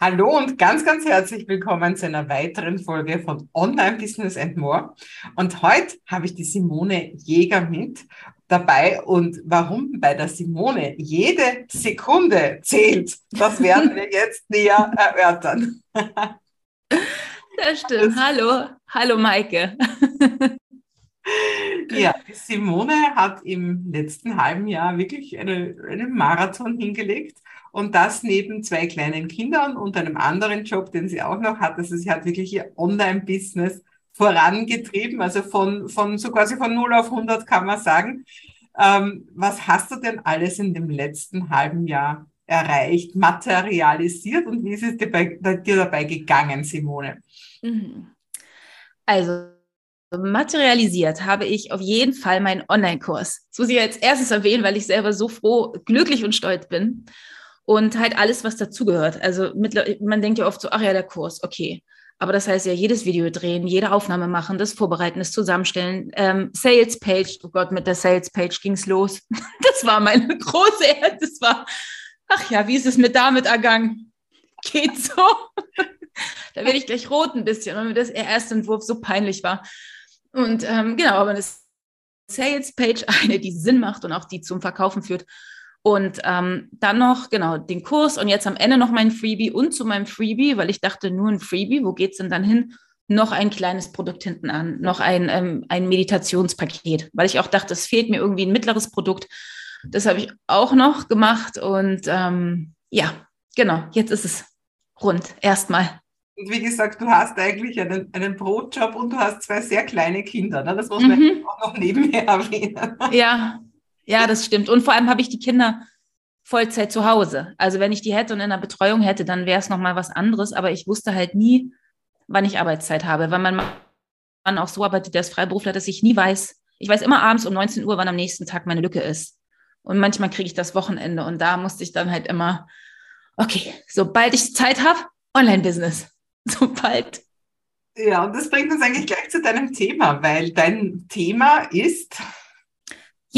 Hallo und ganz, ganz herzlich willkommen zu einer weiteren Folge von Online Business and More. Und heute habe ich die Simone Jäger mit dabei. Und warum bei der Simone jede Sekunde zählt, das werden wir jetzt näher erörtern. Das stimmt. Hallo, hallo Maike. Ja, Simone hat im letzten halben Jahr wirklich eine, einen Marathon hingelegt und das neben zwei kleinen Kindern und einem anderen Job, den sie auch noch hat. Also sie hat wirklich ihr Online-Business vorangetrieben, also von, von so quasi von 0 auf 100 kann man sagen. Ähm, was hast du denn alles in dem letzten halben Jahr erreicht, materialisiert und wie ist es dir, bei, dir dabei gegangen, Simone? Mhm. Also materialisiert habe ich auf jeden Fall meinen Online-Kurs. Das muss ich als erstes erwähnen, weil ich selber so froh, glücklich und stolz bin und halt alles, was dazugehört. Also mit, man denkt ja oft so, ach ja, der Kurs, okay. Aber das heißt ja, jedes Video drehen, jede Aufnahme machen, das Vorbereiten, das Zusammenstellen, ähm, Sales Page, oh Gott, mit der Sales Page ging's los. Das war meine große, das war, ach ja, wie ist es mit damit ergangen? Geht so. da werde ich gleich rot ein bisschen, weil mir das erste Entwurf so peinlich war. Und ähm, genau, aber eine Sales Page, eine, die Sinn macht und auch die zum Verkaufen führt. Und ähm, dann noch, genau, den Kurs und jetzt am Ende noch mein Freebie und zu meinem Freebie, weil ich dachte, nur ein Freebie, wo geht es denn dann hin? Noch ein kleines Produkt hinten an, noch ein, ähm, ein Meditationspaket, weil ich auch dachte, es fehlt mir irgendwie ein mittleres Produkt. Das habe ich auch noch gemacht und ähm, ja, genau, jetzt ist es rund, erstmal. Und wie gesagt, du hast eigentlich einen, einen Brotjob und du hast zwei sehr kleine Kinder. Ne? Das muss man mhm. auch noch nebenher erwähnen. Ja, ja, das stimmt. Und vor allem habe ich die Kinder Vollzeit zu Hause. Also wenn ich die hätte und in der Betreuung hätte, dann wäre es nochmal was anderes. Aber ich wusste halt nie, wann ich Arbeitszeit habe, weil mein Mann auch so arbeitet, der ist Freiberufler, dass ich nie weiß. Ich weiß immer abends um 19 Uhr, wann am nächsten Tag meine Lücke ist. Und manchmal kriege ich das Wochenende und da musste ich dann halt immer, okay, sobald ich Zeit habe, Online-Business. Sobald. Ja, und das bringt uns eigentlich gleich zu deinem Thema, weil dein Thema ist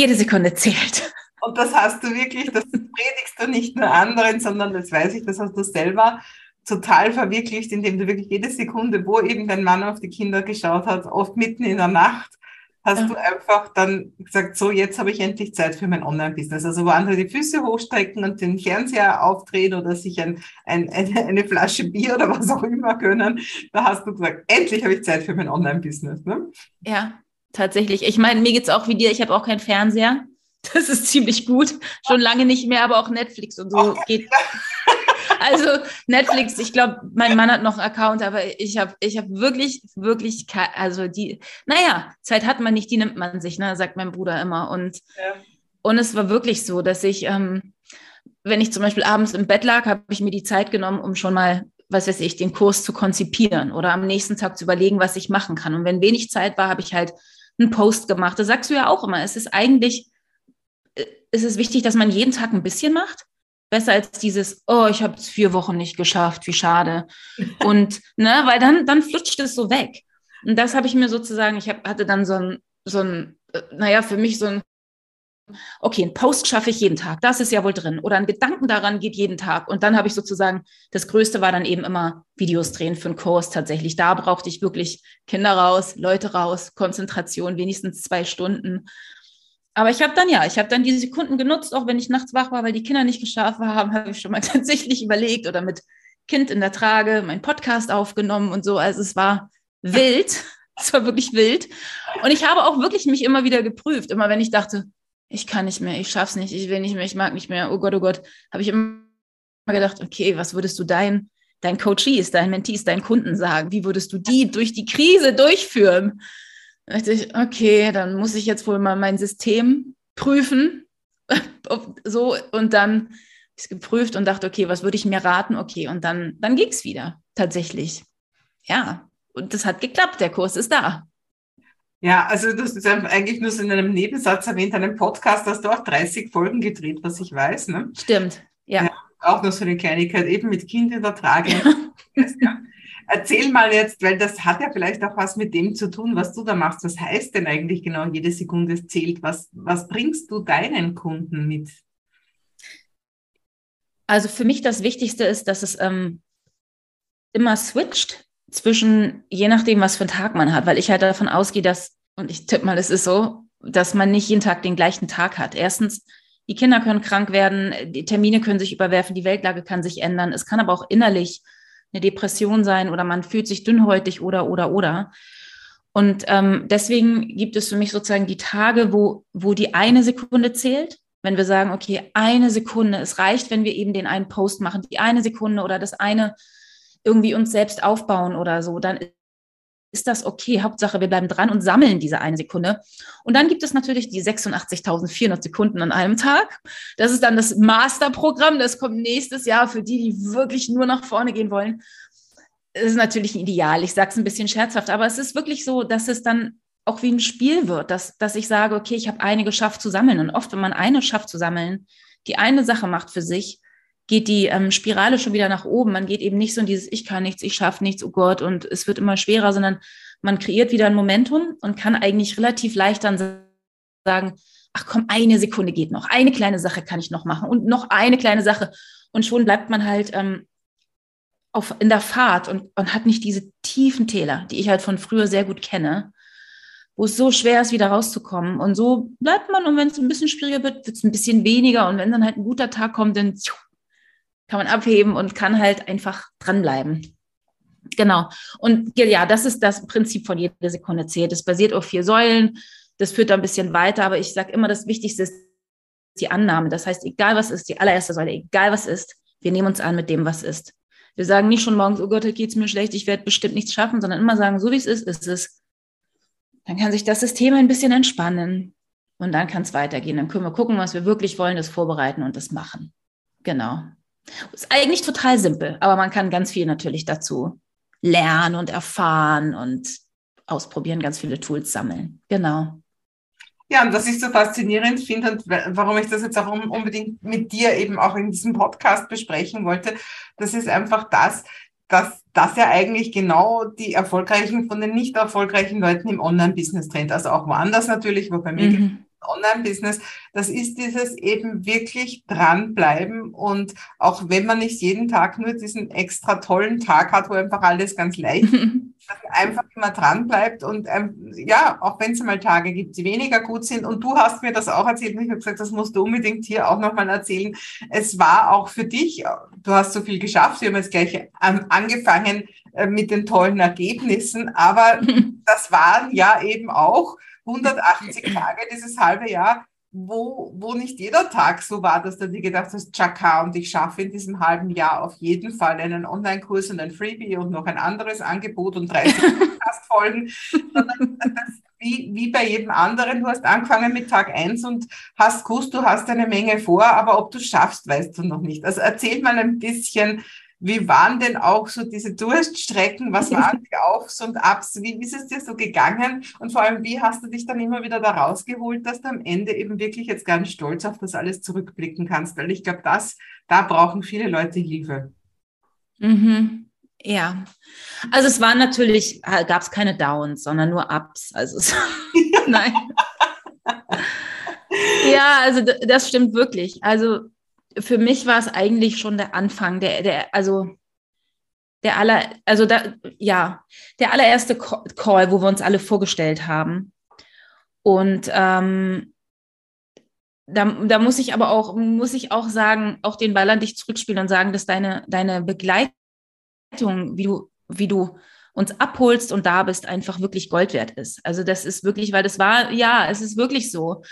jede Sekunde zählt. Und das hast du wirklich, das predigst du nicht nur anderen, sondern das weiß ich, das hast du selber total verwirklicht, indem du wirklich jede Sekunde, wo eben dein Mann auf die Kinder geschaut hat, oft mitten in der Nacht, hast ja. du einfach dann gesagt, so, jetzt habe ich endlich Zeit für mein Online-Business. Also wo andere die Füße hochstrecken und den Fernseher aufdrehen oder sich ein, ein, eine, eine Flasche Bier oder was auch immer können, da hast du gesagt, endlich habe ich Zeit für mein Online-Business. Ne? Ja, tatsächlich. Ich meine, mir geht es auch wie dir, ich habe auch keinen Fernseher. Das ist ziemlich gut. Schon lange nicht mehr, aber auch Netflix und so okay. geht. Also Netflix, ich glaube, mein Mann hat noch einen Account, aber ich habe ich hab wirklich, wirklich, also die, naja, Zeit hat man nicht, die nimmt man sich, ne, sagt mein Bruder immer. Und, ja. und es war wirklich so, dass ich, ähm, wenn ich zum Beispiel abends im Bett lag, habe ich mir die Zeit genommen, um schon mal was weiß ich, den Kurs zu konzipieren oder am nächsten Tag zu überlegen, was ich machen kann. Und wenn wenig Zeit war, habe ich halt einen Post gemacht. Das sagst du ja auch immer. Es ist eigentlich, äh, es ist wichtig, dass man jeden Tag ein bisschen macht. Besser als dieses, oh, ich habe es vier Wochen nicht geschafft, wie schade. Und, ne, weil dann, dann flutscht es so weg. Und das habe ich mir sozusagen, ich hab, hatte dann so ein, so ein, äh, naja, für mich so ein okay, ein Post schaffe ich jeden Tag, das ist ja wohl drin. Oder ein Gedanken daran geht jeden Tag. Und dann habe ich sozusagen, das Größte war dann eben immer Videos drehen für einen Kurs tatsächlich. Da brauchte ich wirklich Kinder raus, Leute raus, Konzentration, wenigstens zwei Stunden. Aber ich habe dann ja, ich habe dann die Sekunden genutzt, auch wenn ich nachts wach war, weil die Kinder nicht geschlafen haben, habe ich schon mal tatsächlich überlegt oder mit Kind in der Trage meinen Podcast aufgenommen und so. Also es war wild. Es war wirklich wild. Und ich habe auch wirklich mich immer wieder geprüft. Immer wenn ich dachte, ich kann nicht mehr, ich schaff's nicht, ich will nicht mehr, ich mag nicht mehr, oh Gott, oh Gott, habe ich immer gedacht, okay, was würdest du dein, dein Coachees, dein Mentees, deinen Kunden sagen? Wie würdest du die durch die Krise durchführen? Da dachte ich, okay, dann muss ich jetzt wohl mal mein System prüfen. so, und dann ist geprüft und dachte, okay, was würde ich mir raten? Okay, und dann, dann ging es wieder, tatsächlich. Ja, und das hat geklappt, der Kurs ist da. Ja, also du hast eigentlich nur so in einem Nebensatz erwähnt, einen Podcast hast du auch 30 Folgen gedreht, was ich weiß. Ne? Stimmt, ja. ja. Auch nur so eine Kleinigkeit, eben mit Kind in der Trage. ja. Erzähl mal jetzt, weil das hat ja vielleicht auch was mit dem zu tun, was du da machst. Was heißt denn eigentlich genau, jede Sekunde zählt? Was, was bringst du deinen Kunden mit? Also für mich das Wichtigste ist, dass es ähm, immer switcht zwischen, je nachdem, was für einen Tag man hat, weil ich halt davon ausgehe, dass, und ich tippe mal, es ist so, dass man nicht jeden Tag den gleichen Tag hat. Erstens, die Kinder können krank werden, die Termine können sich überwerfen, die Weltlage kann sich ändern. Es kann aber auch innerlich eine Depression sein oder man fühlt sich dünnhäutig oder, oder, oder. Und ähm, deswegen gibt es für mich sozusagen die Tage, wo, wo die eine Sekunde zählt. Wenn wir sagen, okay, eine Sekunde, es reicht, wenn wir eben den einen Post machen, die eine Sekunde oder das eine irgendwie uns selbst aufbauen oder so, dann ist das okay. Hauptsache, wir bleiben dran und sammeln diese eine Sekunde. Und dann gibt es natürlich die 86.400 Sekunden an einem Tag. Das ist dann das Masterprogramm. Das kommt nächstes Jahr für die, die wirklich nur nach vorne gehen wollen. Das ist natürlich ein Ideal. Ich sage es ein bisschen scherzhaft, aber es ist wirklich so, dass es dann auch wie ein Spiel wird, dass, dass ich sage, okay, ich habe eine geschafft zu sammeln. Und oft, wenn man eine schafft zu sammeln, die eine Sache macht für sich, geht die ähm, Spirale schon wieder nach oben. Man geht eben nicht so in dieses Ich kann nichts, ich schaffe nichts, oh Gott, und es wird immer schwerer, sondern man kreiert wieder ein Momentum und kann eigentlich relativ leicht dann sagen, ach komm, eine Sekunde geht noch, eine kleine Sache kann ich noch machen und noch eine kleine Sache. Und schon bleibt man halt ähm, auf, in der Fahrt und, und hat nicht diese tiefen Täler, die ich halt von früher sehr gut kenne, wo es so schwer ist, wieder rauszukommen. Und so bleibt man und wenn es ein bisschen schwieriger wird, wird es ein bisschen weniger. Und wenn dann halt ein guter Tag kommt, dann kann man abheben und kann halt einfach dranbleiben. Genau. Und ja, das ist das Prinzip von jeder Sekunde zählt. Es basiert auf vier Säulen. Das führt da ein bisschen weiter, aber ich sage immer, das Wichtigste ist die Annahme. Das heißt, egal was ist, die allererste Säule, egal was ist, wir nehmen uns an mit dem, was ist. Wir sagen nicht schon morgens, oh Gott, geht es mir schlecht, ich werde bestimmt nichts schaffen, sondern immer sagen, so wie es ist, ist es. Dann kann sich das System ein bisschen entspannen und dann kann es weitergehen. Dann können wir gucken, was wir wirklich wollen, das vorbereiten und das machen. Genau. Ist eigentlich total simpel, aber man kann ganz viel natürlich dazu lernen und erfahren und ausprobieren, ganz viele Tools sammeln. Genau. Ja, und was ich so faszinierend finde und warum ich das jetzt auch unbedingt mit dir eben auch in diesem Podcast besprechen wollte, das ist einfach das, dass das ja eigentlich genau die erfolgreichen von den nicht erfolgreichen Leuten im Online-Business trennt. Also auch woanders natürlich, wo bei mir mhm. Online-Business, das ist dieses eben wirklich dranbleiben und auch wenn man nicht jeden Tag nur diesen extra tollen Tag hat, wo einfach alles ganz leicht ist, einfach immer dranbleibt und ähm, ja, auch wenn es mal Tage gibt, die weniger gut sind und du hast mir das auch erzählt und ich habe gesagt, das musst du unbedingt hier auch nochmal erzählen. Es war auch für dich, du hast so viel geschafft, wir haben jetzt gleich ähm, angefangen äh, mit den tollen Ergebnissen, aber das waren ja eben auch 180 Tage, dieses halbe Jahr, wo, wo nicht jeder Tag so war, dass du dir gedacht hast, Chaka, und ich schaffe in diesem halben Jahr auf jeden Fall einen Online-Kurs und ein Freebie und noch ein anderes Angebot und 30 Podcast-Folgen. wie, wie bei jedem anderen, du hast angefangen mit Tag 1 und hast gewusst, du hast eine Menge vor, aber ob du es schaffst, weißt du noch nicht. Also erzähl mal ein bisschen, wie waren denn auch so diese Durststrecken? Was waren die Aufs und Abs? Wie ist es dir so gegangen? Und vor allem, wie hast du dich dann immer wieder da rausgeholt, dass du am Ende eben wirklich jetzt ganz stolz auf das alles zurückblicken kannst? Weil ich glaube, das, da brauchen viele Leute Hilfe. Mhm. Ja, also es waren natürlich, gab es keine Downs, sondern nur Ups. Also nein. ja, also das stimmt wirklich. Also für mich war es eigentlich schon der Anfang, der, der, also der aller, also da, ja, der allererste Call, wo wir uns alle vorgestellt haben. Und ähm, da, da muss ich aber auch, muss ich auch sagen, auch den Ball an dich zurückspielen und sagen, dass deine, deine Begleitung, wie du, wie du uns abholst und da bist, einfach wirklich Gold wert ist. Also das ist wirklich, weil das war, ja, es ist wirklich so.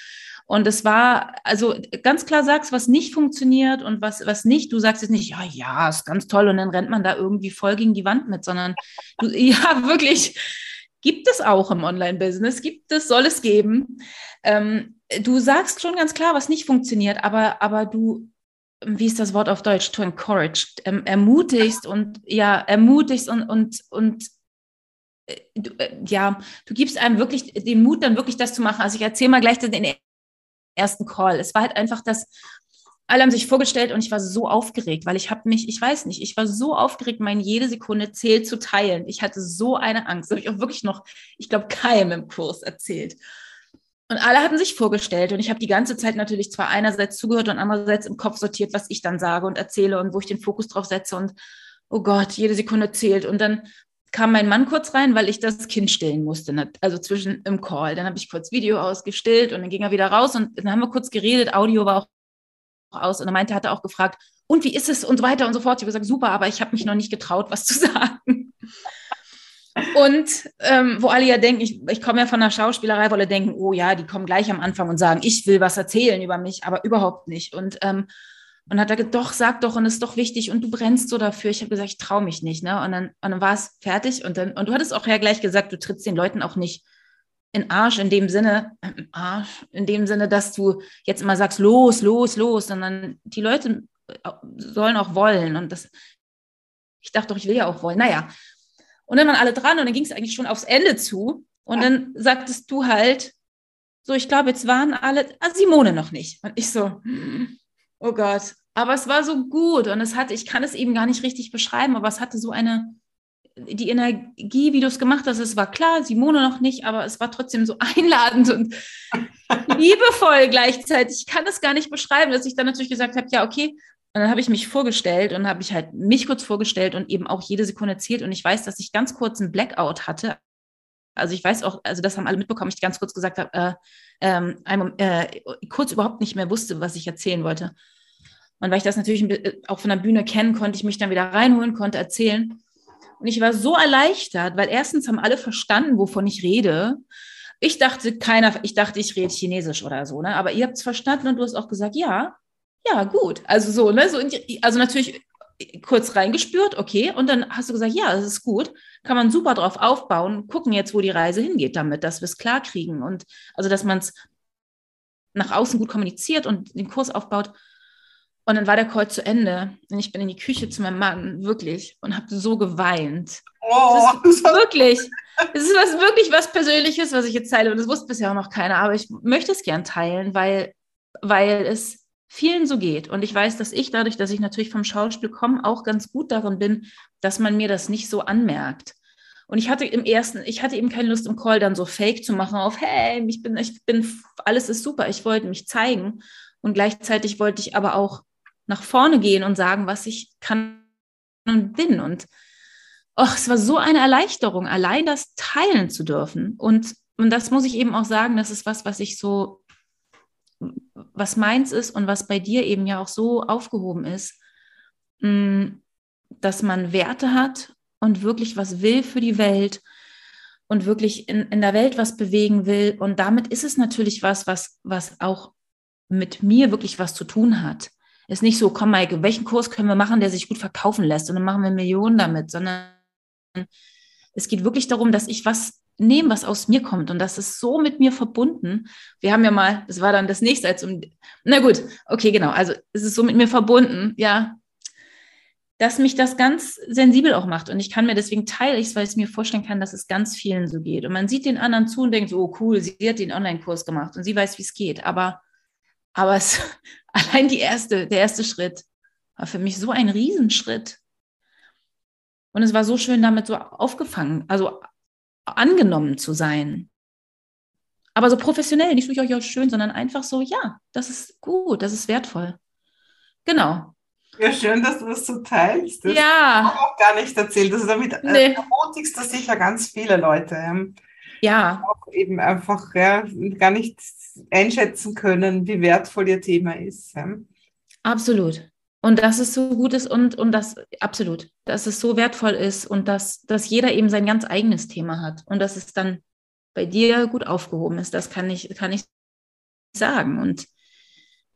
Und es war, also ganz klar sagst, was nicht funktioniert und was, was nicht. Du sagst jetzt nicht, ja, ja, ist ganz toll und dann rennt man da irgendwie voll gegen die Wand mit, sondern du, ja, wirklich, gibt es auch im Online-Business, gibt es, soll es geben. Ähm, du sagst schon ganz klar, was nicht funktioniert, aber, aber du, wie ist das Wort auf Deutsch? To encourage, ähm, ermutigst und ja, ermutigst und, und, und äh, Du, äh, ja, du gibst einem wirklich den Mut, dann wirklich das zu machen. Also ich erzähle mal gleich den ersten Call. Es war halt einfach das, alle haben sich vorgestellt und ich war so aufgeregt, weil ich habe mich, ich weiß nicht, ich war so aufgeregt, meine jede Sekunde zählt zu teilen. Ich hatte so eine Angst. Habe ich auch wirklich noch, ich glaube, keinem im Kurs erzählt. Und alle hatten sich vorgestellt und ich habe die ganze Zeit natürlich zwar einerseits zugehört und andererseits im Kopf sortiert, was ich dann sage und erzähle und wo ich den Fokus drauf setze und oh Gott, jede Sekunde zählt. Und dann kam mein Mann kurz rein, weil ich das Kind stillen musste, ne? also zwischen im Call. Dann habe ich kurz Video ausgestillt und dann ging er wieder raus und dann haben wir kurz geredet. Audio war auch aus und er meinte, hat er auch gefragt, und wie ist es und so weiter und so fort. Ich habe gesagt, super, aber ich habe mich noch nicht getraut, was zu sagen. Und ähm, wo alle ja denken, ich, ich komme ja von der Schauspielerei, wo alle denken, oh ja, die kommen gleich am Anfang und sagen, ich will was erzählen über mich, aber überhaupt nicht. Und ähm, und hat er gesagt, doch, sag doch, und es ist doch wichtig und du brennst so dafür. Ich habe gesagt, ich traue mich nicht. Ne? Und dann, und dann war es fertig. Und, dann, und du hattest auch ja gleich gesagt, du trittst den Leuten auch nicht in Arsch in dem Sinne, äh, Arsch, in dem Sinne, dass du jetzt immer sagst, los, los, los, sondern die Leute äh, sollen auch wollen. Und das, ich dachte doch, ich will ja auch wollen. Naja. Und dann waren alle dran und dann ging es eigentlich schon aufs Ende zu. Und dann sagtest du halt, so, ich glaube, jetzt waren alle, ah, Simone noch nicht. Und ich so, hm, Oh Gott. Aber es war so gut und es hatte, ich kann es eben gar nicht richtig beschreiben, aber es hatte so eine, die Energie, wie du es gemacht hast, es war klar, Simone noch nicht, aber es war trotzdem so einladend und liebevoll gleichzeitig. Ich kann es gar nicht beschreiben, dass ich dann natürlich gesagt habe, ja, okay. Und dann habe ich mich vorgestellt und habe ich halt mich kurz vorgestellt und eben auch jede Sekunde zählt. Und ich weiß, dass ich ganz kurz einen Blackout hatte. Also ich weiß auch, also das haben alle mitbekommen, ich ganz kurz gesagt habe, äh, ähm, äh, kurz überhaupt nicht mehr wusste, was ich erzählen wollte. Und weil ich das natürlich äh, auch von der Bühne kenne, konnte ich mich dann wieder reinholen, konnte erzählen. Und ich war so erleichtert, weil erstens haben alle verstanden, wovon ich rede. Ich dachte, keiner, ich dachte, ich rede Chinesisch oder so, ne? Aber ihr habt es verstanden und du hast auch gesagt, ja, ja, gut. Also so, ne? So also natürlich kurz reingespürt, okay, und dann hast du gesagt, ja, das ist gut, kann man super drauf aufbauen, gucken jetzt, wo die Reise hingeht damit, dass wir es klar kriegen und also, dass man es nach außen gut kommuniziert und den Kurs aufbaut. Und dann war der Call zu Ende und ich bin in die Küche zu meinem Mann, wirklich, und habe so geweint. Oh, das ist wirklich, es ist was, wirklich was Persönliches, was ich jetzt teile und das wusste bisher auch noch keiner, aber ich möchte es gern teilen, weil, weil es vielen so geht. Und ich weiß, dass ich dadurch, dass ich natürlich vom Schauspiel komme, auch ganz gut darin bin, dass man mir das nicht so anmerkt. Und ich hatte im ersten, ich hatte eben keine Lust im Call dann so fake zu machen auf, hey, ich bin, ich bin, alles ist super. Ich wollte mich zeigen. Und gleichzeitig wollte ich aber auch nach vorne gehen und sagen, was ich kann und bin. Und oh, es war so eine Erleichterung, allein das teilen zu dürfen. Und, und das muss ich eben auch sagen, das ist was, was ich so was meins ist und was bei dir eben ja auch so aufgehoben ist, mm, dass man Werte hat und wirklich was will für die Welt und wirklich in, in der Welt was bewegen will. Und damit ist es natürlich was, was, was auch mit mir wirklich was zu tun hat. Ist nicht so, komm Maike, welchen Kurs können wir machen, der sich gut verkaufen lässt und dann machen wir Millionen damit, sondern es geht wirklich darum, dass ich was nehmen, was aus mir kommt. Und das ist so mit mir verbunden. Wir haben ja mal, das war dann das nächste, als um, na gut, okay, genau. Also es ist so mit mir verbunden, ja, dass mich das ganz sensibel auch macht. Und ich kann mir deswegen teile ich es, weil ich es mir vorstellen kann, dass es ganz vielen so geht. Und man sieht den anderen zu und denkt oh cool, sie hat den Online-Kurs gemacht und sie weiß, wie es geht. Aber, aber es, allein die erste, der erste Schritt war für mich so ein Riesenschritt. Und es war so schön damit so aufgefangen, also angenommen zu sein. Aber so professionell, nicht so, ja, ja, schön, sondern einfach so, ja, das ist gut, das ist wertvoll. Genau. Ja, schön, dass du das so teilst. Das ja. habe ich auch gar nicht erzählt. Also damit äh, nee. ermutigst du sicher ganz viele Leute. Ähm, ja. Auch eben einfach ja, gar nicht einschätzen können, wie wertvoll ihr Thema ist. Absolut. Und dass es so gut ist und, und das absolut, dass es so wertvoll ist und dass, dass jeder eben sein ganz eigenes Thema hat und dass es dann bei dir gut aufgehoben ist. Das kann ich, kann ich sagen. Und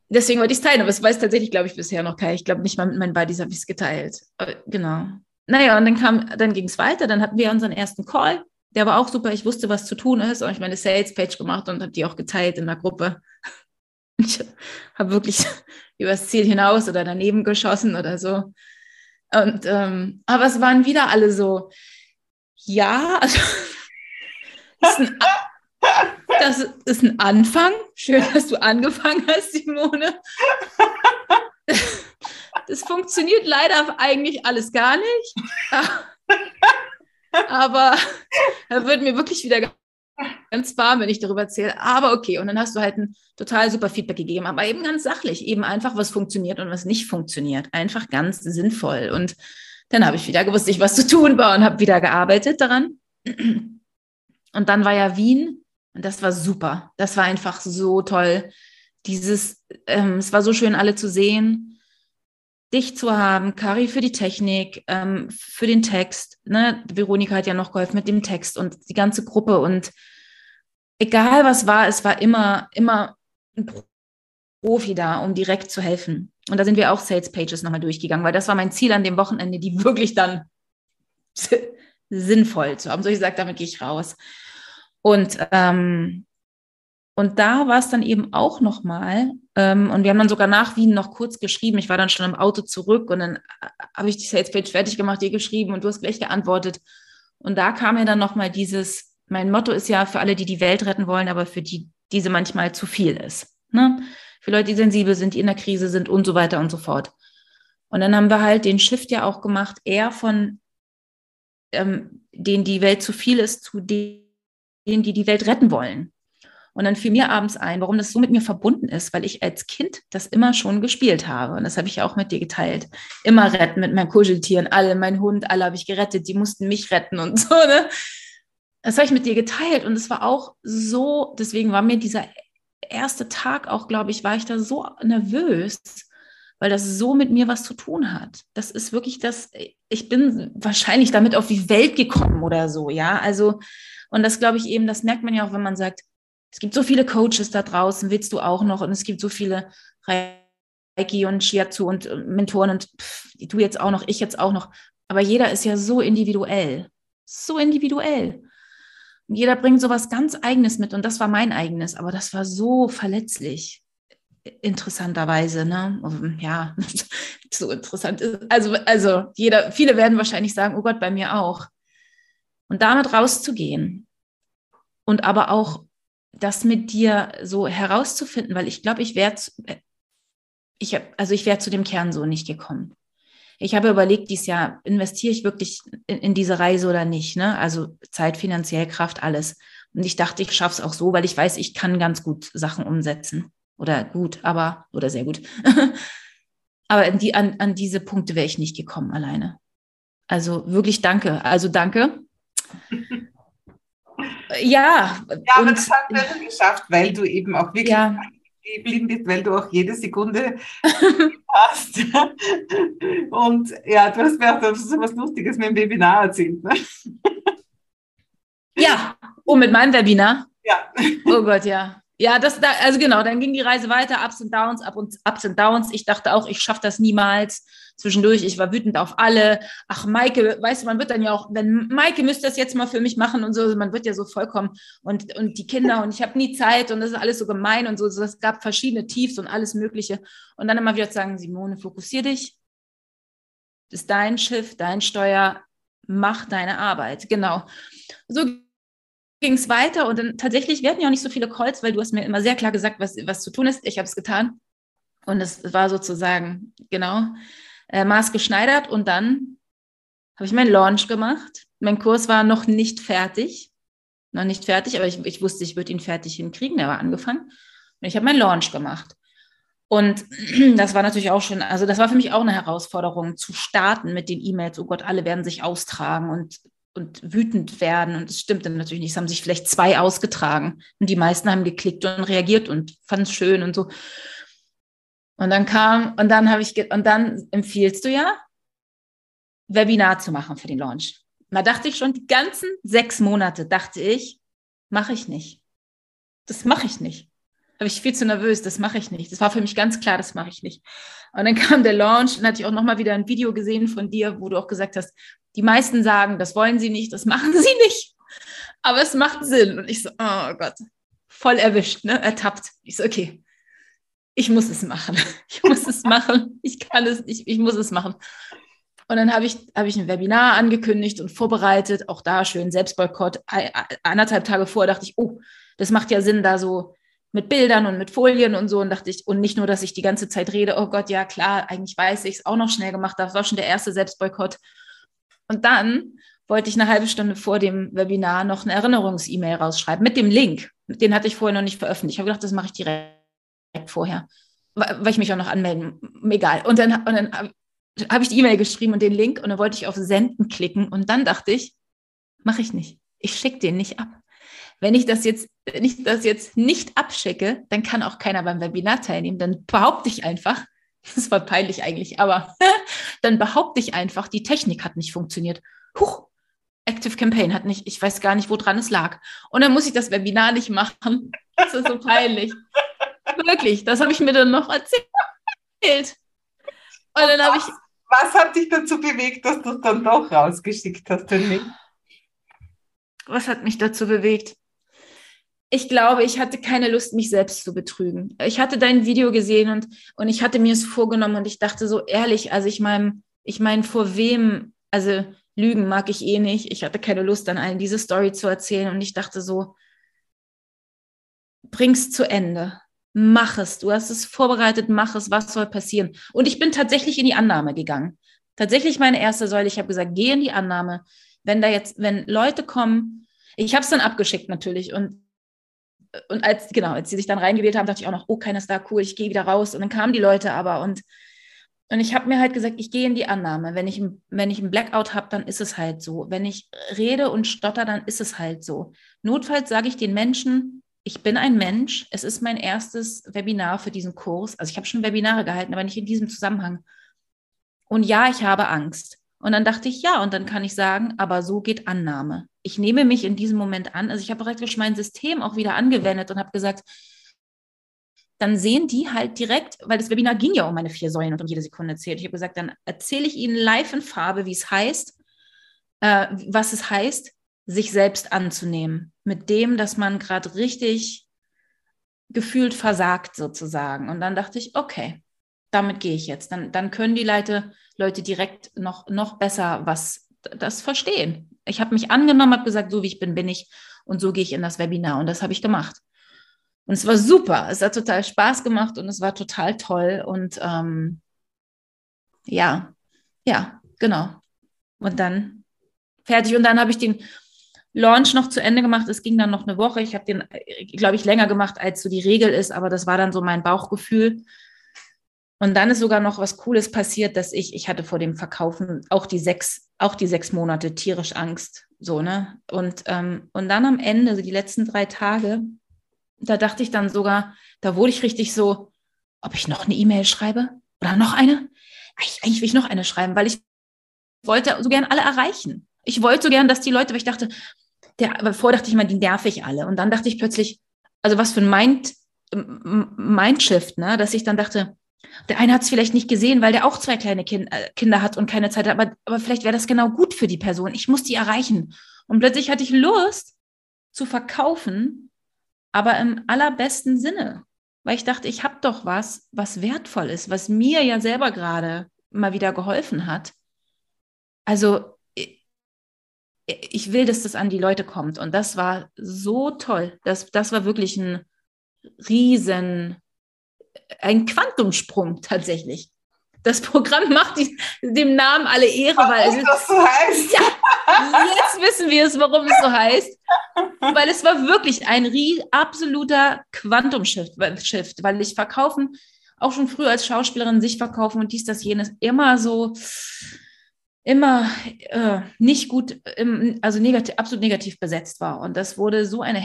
deswegen wollte ich es teilen, aber es weiß tatsächlich, glaube ich, bisher noch keiner. Ich glaube nicht mal mit meinen Buddies habe ich es geteilt. Aber, genau. Naja, und dann kam, dann ging es weiter, dann hatten wir unseren ersten Call. Der war auch super. Ich wusste, was zu tun ist. Und ich meine Sales-Page gemacht und habe die auch geteilt in der Gruppe. Ich habe wirklich übers Ziel hinaus oder daneben geschossen oder so. Und, ähm, aber es waren wieder alle so, ja, also das ist, ein, das ist ein Anfang. Schön, dass du angefangen hast, Simone. Das funktioniert leider eigentlich alles gar nicht. Aber da wird mir wirklich wieder ganz warm, wenn ich darüber erzähle. Aber okay, und dann hast du halt ein total super Feedback gegeben, aber eben ganz sachlich, eben einfach, was funktioniert und was nicht funktioniert. Einfach ganz sinnvoll. Und Dann habe ich wieder gewusst, ich was zu tun war und habe wieder gearbeitet daran. Und dann war ja Wien und das war super. Das war einfach so toll. Dieses, ähm, es war so schön, alle zu sehen, dich zu haben, Kari für die Technik, ähm, für den Text. Ne? Veronika hat ja noch geholfen mit dem Text und die ganze Gruppe. Und egal was war, es war immer, immer ein Profi da, um direkt zu helfen. Und da sind wir auch Sales Pages nochmal durchgegangen, weil das war mein Ziel an dem Wochenende, die wirklich dann sinnvoll zu haben. So ich gesagt, damit gehe ich raus. Und, ähm, und da war es dann eben auch nochmal, und wir haben dann sogar nach Wien noch kurz geschrieben. Ich war dann schon im Auto zurück und dann äh, habe ich die Sales Page fertig gemacht, dir geschrieben und du hast gleich geantwortet. Und da kam mir dann nochmal dieses, mein Motto ist ja für alle, die die Welt retten wollen, aber für die diese manchmal zu viel ist. Ne? Für Leute, die sensibel sind, die in der Krise sind und so weiter und so fort. Und dann haben wir halt den Shift ja auch gemacht, eher von ähm, denen die Welt zu viel ist, zu denen, die die Welt retten wollen. Und dann fiel mir abends ein, warum das so mit mir verbunden ist, weil ich als Kind das immer schon gespielt habe. Und das habe ich ja auch mit dir geteilt. Immer retten mit meinen Kuscheltieren, alle, mein Hund, alle habe ich gerettet, die mussten mich retten und so. Ne? Das habe ich mit dir geteilt. Und es war auch so, deswegen war mir dieser erste Tag auch, glaube ich, war ich da so nervös, weil das so mit mir was zu tun hat. Das ist wirklich das, ich bin wahrscheinlich damit auf die Welt gekommen oder so, ja. Also, und das glaube ich eben, das merkt man ja auch, wenn man sagt, es gibt so viele Coaches da draußen, willst du auch noch? Und es gibt so viele Reiki und Shiatsu und Mentoren und pff, du jetzt auch noch, ich jetzt auch noch. Aber jeder ist ja so individuell. So individuell. Und jeder bringt sowas ganz Eigenes mit. Und das war mein eigenes. Aber das war so verletzlich. Interessanterweise, ne? Ja, so interessant. Also, also jeder, viele werden wahrscheinlich sagen, oh Gott, bei mir auch. Und damit rauszugehen und aber auch das mit dir so herauszufinden, weil ich glaube, ich wäre, ich also ich wäre zu dem Kern so nicht gekommen. Ich habe überlegt, dieses Jahr investiere ich wirklich in, in, diese Reise oder nicht, ne? Also Zeit, finanziell, Kraft, alles. Und ich dachte, ich schaffe es auch so, weil ich weiß, ich kann ganz gut Sachen umsetzen. Oder gut, aber, oder sehr gut. aber die, an, an diese Punkte wäre ich nicht gekommen alleine. Also wirklich danke. Also danke. Ja. Ja, aber und, das hast du geschafft, weil du eben auch wirklich ja. geblieben bist, weil du auch jede Sekunde hast. und ja, du hast mir auch so was Lustiges mit dem Webinar erzählt. Ne? Ja, und mit meinem Webinar? Ja. Oh Gott, ja. Ja, das da, also genau, dann ging die Reise weiter, Ups und Downs, Up und Ups und Downs. Ich dachte auch, ich schaffe das niemals. Zwischendurch, ich war wütend auf alle. Ach, Maike, weißt du, man wird dann ja auch, wenn Maike müsste das jetzt mal für mich machen und so, man wird ja so vollkommen und, und die Kinder und ich habe nie Zeit und das ist alles so gemein und so. Es gab verschiedene Tiefs und alles Mögliche. Und dann immer wieder zu sagen, Simone, fokussier dich. Das ist dein Schiff, dein Steuer, mach deine Arbeit. Genau. So ging es weiter und dann tatsächlich, wir hatten ja auch nicht so viele Calls, weil du hast mir immer sehr klar gesagt, was, was zu tun ist. Ich habe es getan. Und es war sozusagen, genau, äh, maßgeschneidert. Und dann habe ich meinen Launch gemacht. Mein Kurs war noch nicht fertig. Noch nicht fertig, aber ich, ich wusste, ich würde ihn fertig hinkriegen. Der war angefangen. Und ich habe meinen Launch gemacht. Und das war natürlich auch schon, also das war für mich auch eine Herausforderung, zu starten mit den E-Mails. Oh Gott, alle werden sich austragen und und wütend werden. Und es stimmte natürlich nicht. Es haben sich vielleicht zwei ausgetragen. Und die meisten haben geklickt und reagiert und fanden es schön und so. Und dann kam, und dann habe ich, und dann empfiehlst du ja, Webinar zu machen für den Launch. Da dachte ich schon, die ganzen sechs Monate dachte ich, mache ich nicht. Das mache ich nicht. Habe ich viel zu nervös, das mache ich nicht. Das war für mich ganz klar, das mache ich nicht. Und dann kam der Launch, dann hatte ich auch nochmal wieder ein Video gesehen von dir, wo du auch gesagt hast, die meisten sagen, das wollen sie nicht, das machen sie nicht. Aber es macht Sinn. Und ich so, oh Gott, voll erwischt, ne? ertappt. Ich so, okay, ich muss es machen. Ich muss es machen. Ich kann es nicht, ich muss es machen. Und dann habe ich, hab ich ein Webinar angekündigt und vorbereitet, auch da schön Selbstboykott. Anderthalb Tage vor dachte ich, oh, das macht ja Sinn, da so mit Bildern und mit Folien und so. Und dachte ich, und nicht nur, dass ich die ganze Zeit rede, oh Gott, ja klar, eigentlich weiß ich es, auch noch schnell gemacht. Das war schon der erste Selbstboykott. Und dann wollte ich eine halbe Stunde vor dem Webinar noch eine Erinnerungs-E-Mail rausschreiben mit dem Link. Den hatte ich vorher noch nicht veröffentlicht. Ich habe gedacht, das mache ich direkt vorher, weil ich mich auch noch anmelden. Egal. Und dann, und dann habe ich die E-Mail geschrieben und den Link und dann wollte ich auf Senden klicken und dann dachte ich, mache ich nicht. Ich schicke den nicht ab. Wenn ich das jetzt, wenn ich das jetzt nicht abschicke, dann kann auch keiner beim Webinar teilnehmen. Dann behaupte ich einfach, das war peinlich eigentlich, aber dann behaupte ich einfach, die Technik hat nicht funktioniert. Huch, Active Campaign hat nicht, ich weiß gar nicht, woran es lag. Und dann muss ich das Webinar nicht machen. Das ist so peinlich. Wirklich, das habe ich mir dann noch erzählt. Und dann habe ich. Was hat dich dazu bewegt, dass du es dann doch rausgeschickt hast, den Link? Was hat mich dazu bewegt? Ich glaube, ich hatte keine Lust, mich selbst zu betrügen. Ich hatte dein Video gesehen und, und ich hatte mir es vorgenommen und ich dachte so ehrlich, also ich meine, ich meine, vor wem, also Lügen mag ich eh nicht. Ich hatte keine Lust, an allen diese Story zu erzählen und ich dachte so, bring's zu Ende mach es. Du hast es vorbereitet, mach es. Was soll passieren? Und ich bin tatsächlich in die Annahme gegangen. Tatsächlich meine erste Säule. Ich habe gesagt, geh in die Annahme. Wenn da jetzt, wenn Leute kommen, ich habe es dann abgeschickt natürlich und und als genau, als sie sich dann reingewählt haben, dachte ich auch noch, oh, keiner ist da, cool, ich gehe wieder raus. Und dann kamen die Leute aber und und ich habe mir halt gesagt, ich gehe in die Annahme. Wenn ich, wenn ich einen Blackout habe, dann ist es halt so. Wenn ich rede und stotter, dann ist es halt so. Notfalls sage ich den Menschen, ich bin ein Mensch. Es ist mein erstes Webinar für diesen Kurs. Also ich habe schon Webinare gehalten, aber nicht in diesem Zusammenhang. Und ja, ich habe Angst. Und dann dachte ich, ja, und dann kann ich sagen, aber so geht Annahme. Ich nehme mich in diesem Moment an. Also ich habe praktisch mein System auch wieder angewendet und habe gesagt, dann sehen die halt direkt, weil das Webinar ging ja um meine vier Säulen und um jede Sekunde zählt. Ich habe gesagt, dann erzähle ich ihnen live in Farbe, wie es heißt, äh, was es heißt, sich selbst anzunehmen mit dem, dass man gerade richtig gefühlt versagt sozusagen. Und dann dachte ich, okay, damit gehe ich jetzt. Dann, dann können die Leute, Leute direkt noch, noch besser was das verstehen. Ich habe mich angenommen, habe gesagt, so wie ich bin, bin ich und so gehe ich in das Webinar und das habe ich gemacht. Und es war super, es hat total Spaß gemacht und es war total toll und ähm, ja, ja, genau. Und dann fertig und dann habe ich den Launch noch zu Ende gemacht. Es ging dann noch eine Woche. Ich habe den, glaube ich, länger gemacht, als so die Regel ist, aber das war dann so mein Bauchgefühl. Und dann ist sogar noch was Cooles passiert, dass ich, ich hatte vor dem Verkaufen auch die sechs, auch die sechs Monate tierisch Angst, so, ne? Und, ähm, und dann am Ende, so die letzten drei Tage, da dachte ich dann sogar, da wurde ich richtig so, ob ich noch eine E-Mail schreibe oder noch eine? Eigentlich will ich noch eine schreiben, weil ich wollte so gern alle erreichen. Ich wollte so gern, dass die Leute, weil ich dachte, der, aber vorher dachte ich mal, die nerv ich alle. Und dann dachte ich plötzlich, also was für ein Mind, Mindshift, ne? dass ich dann dachte, der eine hat es vielleicht nicht gesehen, weil der auch zwei kleine kind, äh, Kinder hat und keine Zeit hat, aber, aber vielleicht wäre das genau gut für die Person. Ich muss die erreichen. Und plötzlich hatte ich Lust zu verkaufen, aber im allerbesten Sinne, weil ich dachte, ich habe doch was, was wertvoll ist, was mir ja selber gerade mal wieder geholfen hat. Also ich will, dass das an die Leute kommt. Und das war so toll. Das, das war wirklich ein riesen, ein Quantumsprung tatsächlich. Das Programm macht die, dem Namen alle Ehre, weil es das so heißt. Ja, jetzt wissen wir es, warum es so heißt. Weil es war wirklich ein absoluter Quantumshift, weil ich verkaufen, auch schon früher als Schauspielerin sich verkaufen und dies, das, jenes, immer so immer äh, nicht gut, im, also negativ, absolut negativ besetzt war. Und das wurde so eine